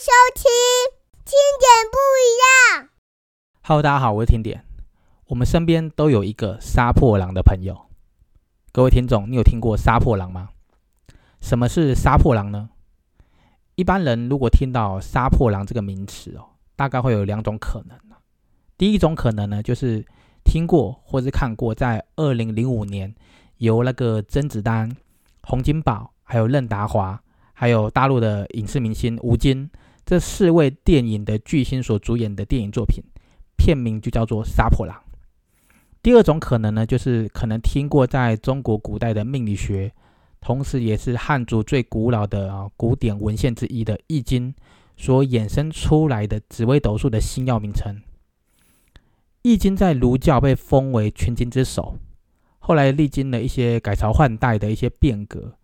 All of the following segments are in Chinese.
收听听点不一样。Hello，大家好，我是听点。我们身边都有一个杀破狼的朋友。各位听众，你有听过杀破狼吗？什么是杀破狼呢？一般人如果听到杀破狼这个名词哦，大概会有两种可能。第一种可能呢，就是听过或是看过，在二零零五年由那个甄子丹、洪金宝、还有任达华，还有大陆的影视明星吴京这四位电影的巨星所主演的电影作品，片名就叫做《杀破狼》。第二种可能呢，就是可能听过在中国古代的命理学，同时也是汉族最古老的啊古典文献之一的《易经》所衍生出来的紫微斗数的星耀名称。易经在儒教被封为群经之首，后来历经了一些改朝换代的一些变革，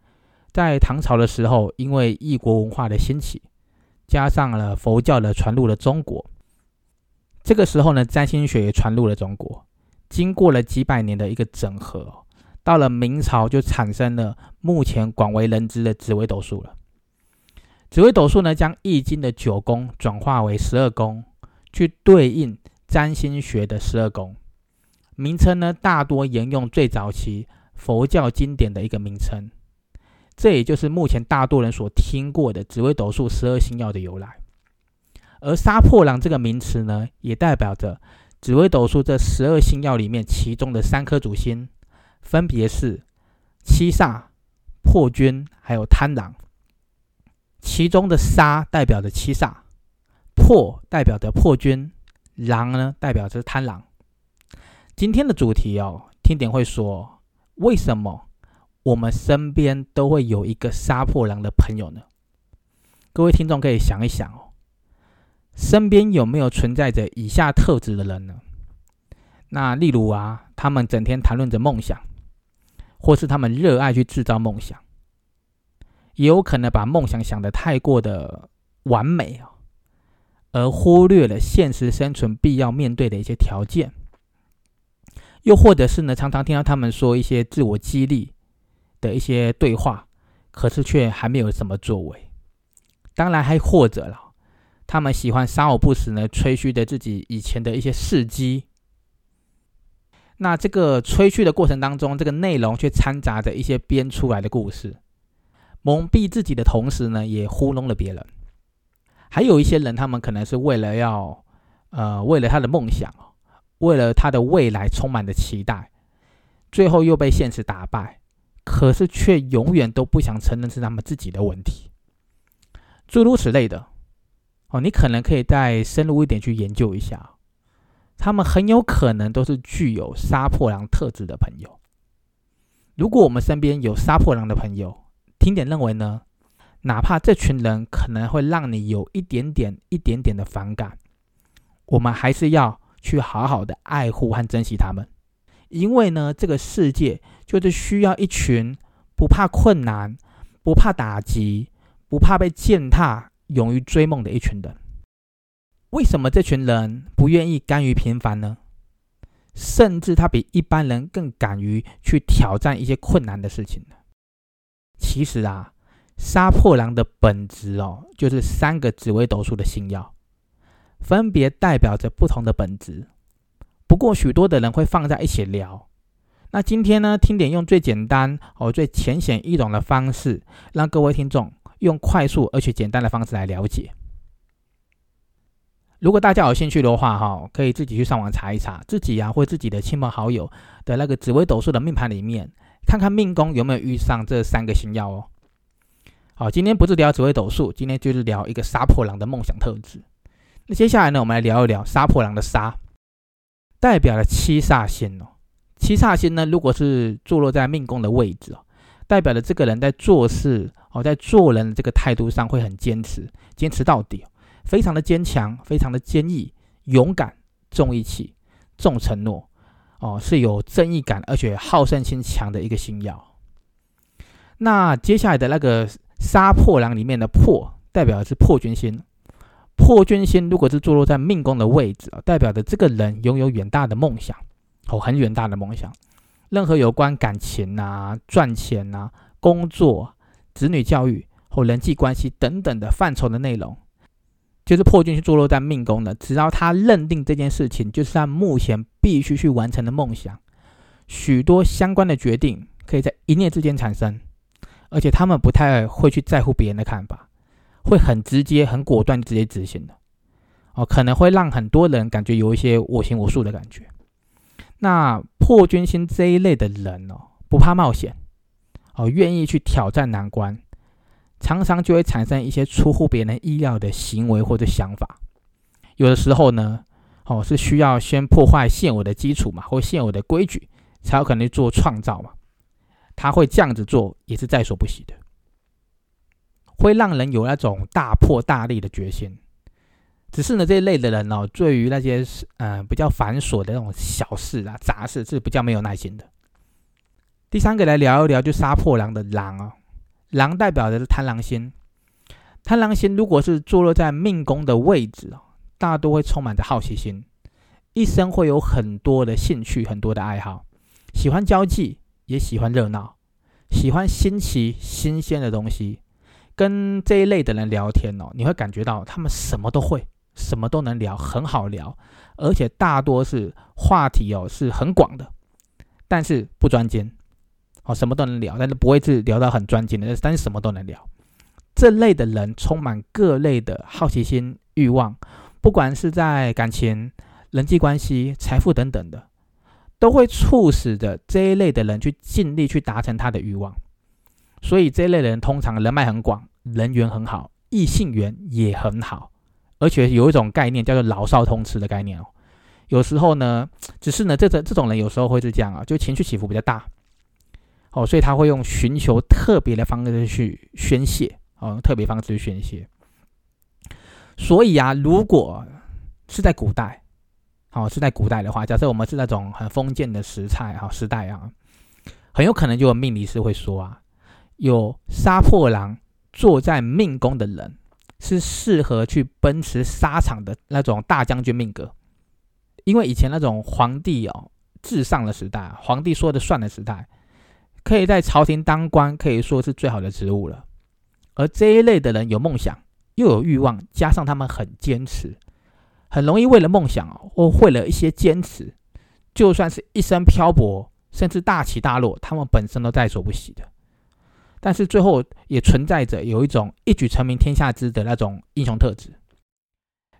在唐朝的时候，因为异国文化的兴起，加上了佛教的传入了中国，这个时候呢，占星学也传入了中国。经过了几百年的一个整合，到了明朝就产生了目前广为人知的紫微斗数了。紫微斗数呢，将易经的九宫转化为十二宫，去对应。占星学的十二宫名称呢，大多沿用最早期佛教经典的一个名称，这也就是目前大多人所听过的紫微斗数十二星耀的由来。而杀破狼这个名词呢，也代表着紫微斗数这十二星耀里面其中的三颗主星，分别是七煞、破军还有贪狼。其中的杀代表着七煞，破代表着破军。狼呢，代表着贪狼。今天的主题哦，听点会说，为什么我们身边都会有一个杀破狼的朋友呢？各位听众可以想一想哦，身边有没有存在着以下特质的人呢？那例如啊，他们整天谈论着梦想，或是他们热爱去制造梦想，也有可能把梦想想得太过的完美啊。而忽略了现实生存必要面对的一些条件，又或者是呢，常常听到他们说一些自我激励的一些对话，可是却还没有什么作为。当然，还或者了，他们喜欢三偶不死呢吹嘘着自己以前的一些事迹。那这个吹嘘的过程当中，这个内容却掺杂着一些编出来的故事，蒙蔽自己的同时呢，也糊弄了别人。还有一些人，他们可能是为了要，呃，为了他的梦想，为了他的未来充满着期待，最后又被现实打败，可是却永远都不想承认是他们自己的问题，诸如此类的。哦，你可能可以再深入一点去研究一下，他们很有可能都是具有杀破狼特质的朋友。如果我们身边有杀破狼的朋友，听点认为呢？哪怕这群人可能会让你有一点点、一点点的反感，我们还是要去好好的爱护和珍惜他们，因为呢，这个世界就是需要一群不怕困难、不怕打击、不怕被践踏、勇于追梦的一群人。为什么这群人不愿意甘于平凡呢？甚至他比一般人更敢于去挑战一些困难的事情呢？其实啊。杀破狼的本质哦，就是三个紫微斗数的星耀，分别代表着不同的本质。不过许多的人会放在一起聊。那今天呢，听点用最简单哦、最浅显易懂的方式，让各位听众用快速而且简单的方式来了解。如果大家有兴趣的话，哈，可以自己去上网查一查，自己呀或自己的亲朋好友的那个紫微斗数的命盘里面，看看命宫有没有遇上这三个星耀哦。好，今天不是聊紫微斗数，今天就是聊一个杀破狼的梦想特质。那接下来呢，我们来聊一聊杀破狼的杀，代表了七煞星哦。七煞星呢，如果是坐落在命宫的位置哦，代表的这个人在做事哦，在做人这个态度上会很坚持，坚持到底，非常的坚强，非常的坚毅，勇敢，重义气，重承诺哦，是有正义感，而且好胜心强的一个星耀。那接下来的那个。杀破狼里面的破代表的是破军星，破军星如果是坐落在命宫的位置啊，代表着这个人拥有远大的梦想，哦，很远大的梦想。任何有关感情啊、赚钱啊、工作、子女教育或人际关系等等的范畴的内容，就是破军去坐落在命宫的，只要他认定这件事情就是他目前必须去完成的梦想，许多相关的决定可以在一念之间产生，而且他们不太会去在乎别人的看法，会很直接、很果断直接执行的。哦，可能会让很多人感觉有一些我行我素的感觉。那破军星这一类的人哦，不怕冒险，哦，愿意去挑战难关。常常就会产生一些出乎别人意料的行为或者想法，有的时候呢，哦是需要先破坏现有的基础嘛，或现有的规矩，才有可能去做创造嘛。他会这样子做，也是在所不惜的，会让人有那种大破大立的决心。只是呢，这一类的人哦，对于那些嗯比较繁琐的那种小事啊、杂事，是比较没有耐心的。第三个来聊一聊，就杀破狼的狼啊。狼代表的是贪狼星，贪狼星如果是坐落在命宫的位置哦，大多会充满着好奇心，一生会有很多的兴趣，很多的爱好，喜欢交际，也喜欢热闹，喜欢新奇新鲜的东西。跟这一类的人聊天哦，你会感觉到他们什么都会，什么都能聊，很好聊，而且大多是话题哦是很广的，但是不专精。哦，什么都能聊，但是不会是聊到很专精的，但是什么都能聊。这类的人充满各类的好奇心、欲望，不管是在感情、人际关系、财富等等的，都会促使着这一类的人去尽力去达成他的欲望。所以这一类人通常人脉很广，人缘很好，异性缘也很好，而且有一种概念叫做老少通吃的概念哦。有时候呢，只是呢，这这这种人有时候会是这样啊，就情绪起伏比较大。哦，所以他会用寻求特别的方式去宣泄，哦，特别方式去宣泄。所以啊，如果是在古代，哦，是在古代的话，假设我们是那种很封建的时代，哈，时代啊，很有可能就有命理师会说啊，有杀破狼坐在命宫的人，是适合去奔驰沙场的那种大将军命格，因为以前那种皇帝哦至上的时代，皇帝说的算的时代。可以在朝廷当官，可以说是最好的职务了。而这一类的人有梦想，又有欲望，加上他们很坚持，很容易为了梦想或为了一些坚持，就算是一生漂泊，甚至大起大落，他们本身都在所不惜的。但是最后也存在着有一种一举成名天下知的那种英雄特质，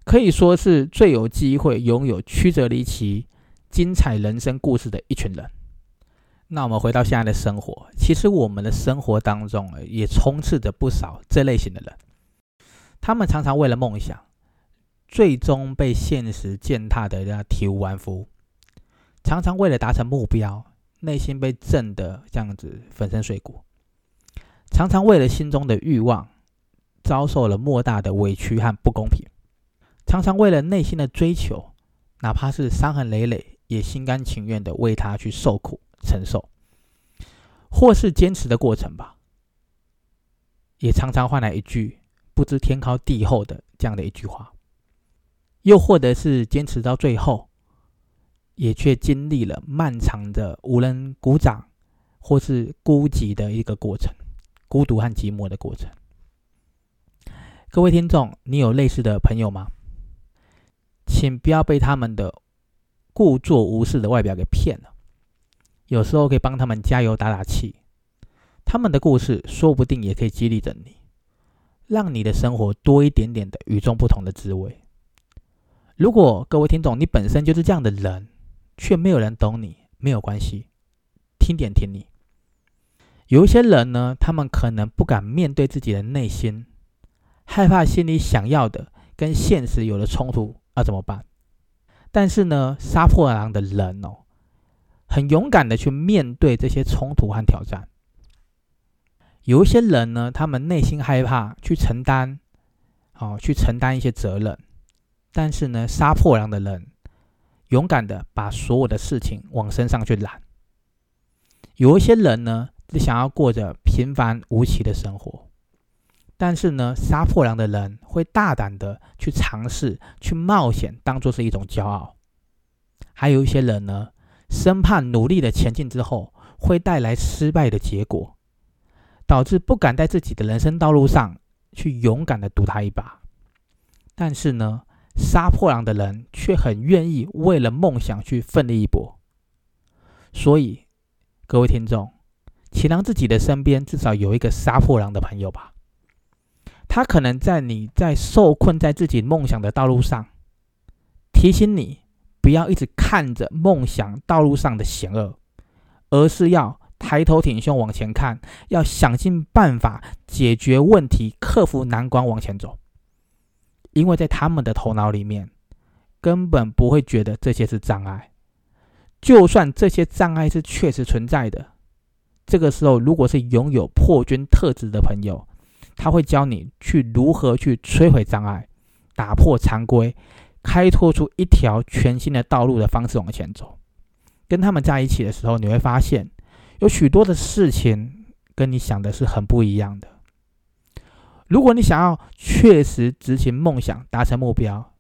可以说是最有机会拥有曲折离奇、精彩人生故事的一群人。那我们回到现在的生活，其实我们的生活当中也充斥着不少这类型的人。他们常常为了梦想，最终被现实践踏的要体无完肤；常常为了达成目标，内心被震得这样子粉身碎骨；常常为了心中的欲望，遭受了莫大的委屈和不公平；常常为了内心的追求，哪怕是伤痕累累，也心甘情愿的为他去受苦。承受，或是坚持的过程吧，也常常换来一句不知天高地厚的这样的一句话，又或者是坚持到最后，也却经历了漫长的无人鼓掌或是孤寂的一个过程，孤独和寂寞的过程。各位听众，你有类似的朋友吗？请不要被他们的故作无事的外表给骗了。有时候可以帮他们加油打打气，他们的故事说不定也可以激励着你，让你的生活多一点点的与众不同的滋味。如果各位听众你本身就是这样的人，却没有人懂你，没有关系，听点听你。有一些人呢，他们可能不敢面对自己的内心，害怕心里想要的跟现实有了冲突，那怎么办？但是呢，杀破狼的人哦。很勇敢的去面对这些冲突和挑战。有一些人呢，他们内心害怕去承担，哦，去承担一些责任。但是呢，杀破狼的人，勇敢的把所有的事情往身上去揽。有一些人呢，想要过着平凡无奇的生活。但是呢，杀破狼的人会大胆的去尝试，去冒险，当做是一种骄傲。还有一些人呢。生怕努力的前进之后会带来失败的结果，导致不敢在自己的人生道路上去勇敢的赌他一把。但是呢，杀破狼的人却很愿意为了梦想去奋力一搏。所以，各位听众，请让自己的身边至少有一个杀破狼的朋友吧。他可能在你在受困在自己梦想的道路上，提醒你不要一直看着梦想道路上的险恶，而是要抬头挺胸往前看，要想尽办法解决问题，克服难关往前走。因为在他们的头脑里面，根本不会觉得这些是障碍。就算这些障碍是确实存在的，这个时候，如果是拥有破军特质的朋友，他会教你去如何去摧毁障碍，打破常规，开拓出一条全新的道路的方式往前走。跟他们在一起的时候，你会发现有许多的事情跟你想的是很不一样的。如果你想要确实执行梦想、达成目标，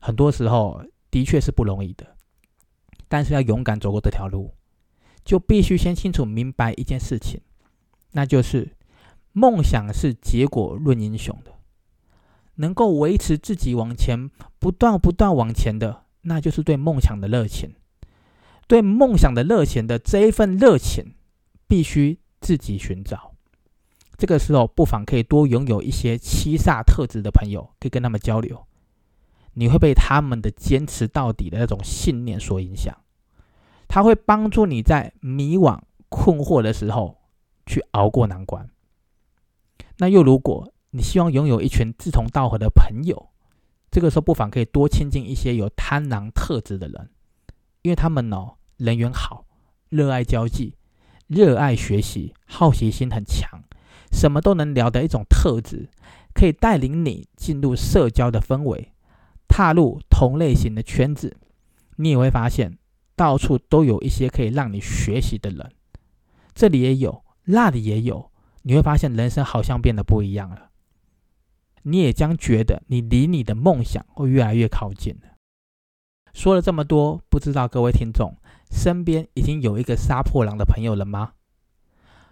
很多时候的确是不容易的。但是要勇敢走过这条路，就必须先清楚明白一件事情，那就是梦想是结果论英雄的。能够维持自己往前不断不断往前的，那就是对梦想的热情。对梦想的热情的这一份热情，必须自己寻找。这个时候，不妨可以多拥有一些七煞特质的朋友，可以跟他们交流。你会被他们的坚持到底的那种信念所影响。它会帮助你在迷惘、困惑的时候去熬过难关。那又如果你希望拥有一群志同道合的朋友，这个时候不妨可以多亲近一些有贪婪特质的人，因为他们哦人缘好，热爱交际，热爱学习，好奇心很强，什么都能聊的一种特质，可以带领你进入社交的氛围，踏入同类型的圈子，你也会发现。到处都有一些可以让你学习的人，这里也有，那里也有，你会发现人生好像变得不一样了。你也将觉得你离你的梦想会越来越靠近了。说了这么多，不知道各位听众身边已经有一个杀破狼的朋友了吗？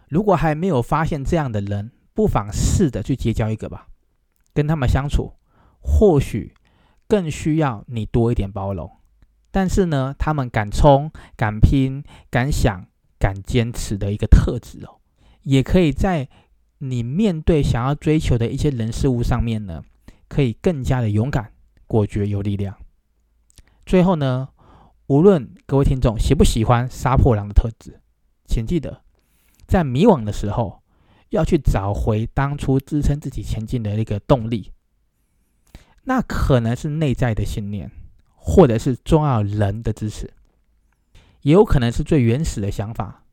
如果还没有发现这样的人，不妨试着去结交一个吧。跟他们相处，或许更需要你多一点包容。但是呢，他们敢冲、敢拼、敢想、敢坚持的一个特质哦，也可以在你面对想要追求的一些人事物上面呢，可以更加的勇敢、果决、有力量。最后呢，无论各位听众喜不喜欢杀破狼的特质，请记得，在迷惘的时候，要去找回当初支撑自己前进的那个动力，那可能是内在的信念。或者是重要人的支持，也有可能是最原始的想法。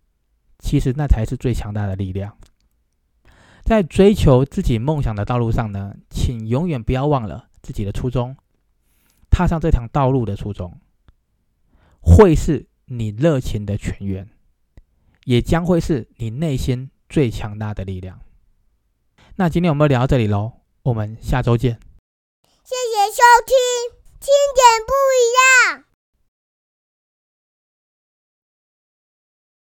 其实那才是最强大的力量。在追求自己梦想的道路上呢，请永远不要忘了自己的初衷。踏上这条道路的初衷，会是你热情的泉源，也将会是你内心最强大的力量。那今天我们聊到这里喽，我们下周见。谢谢收听。点不一样。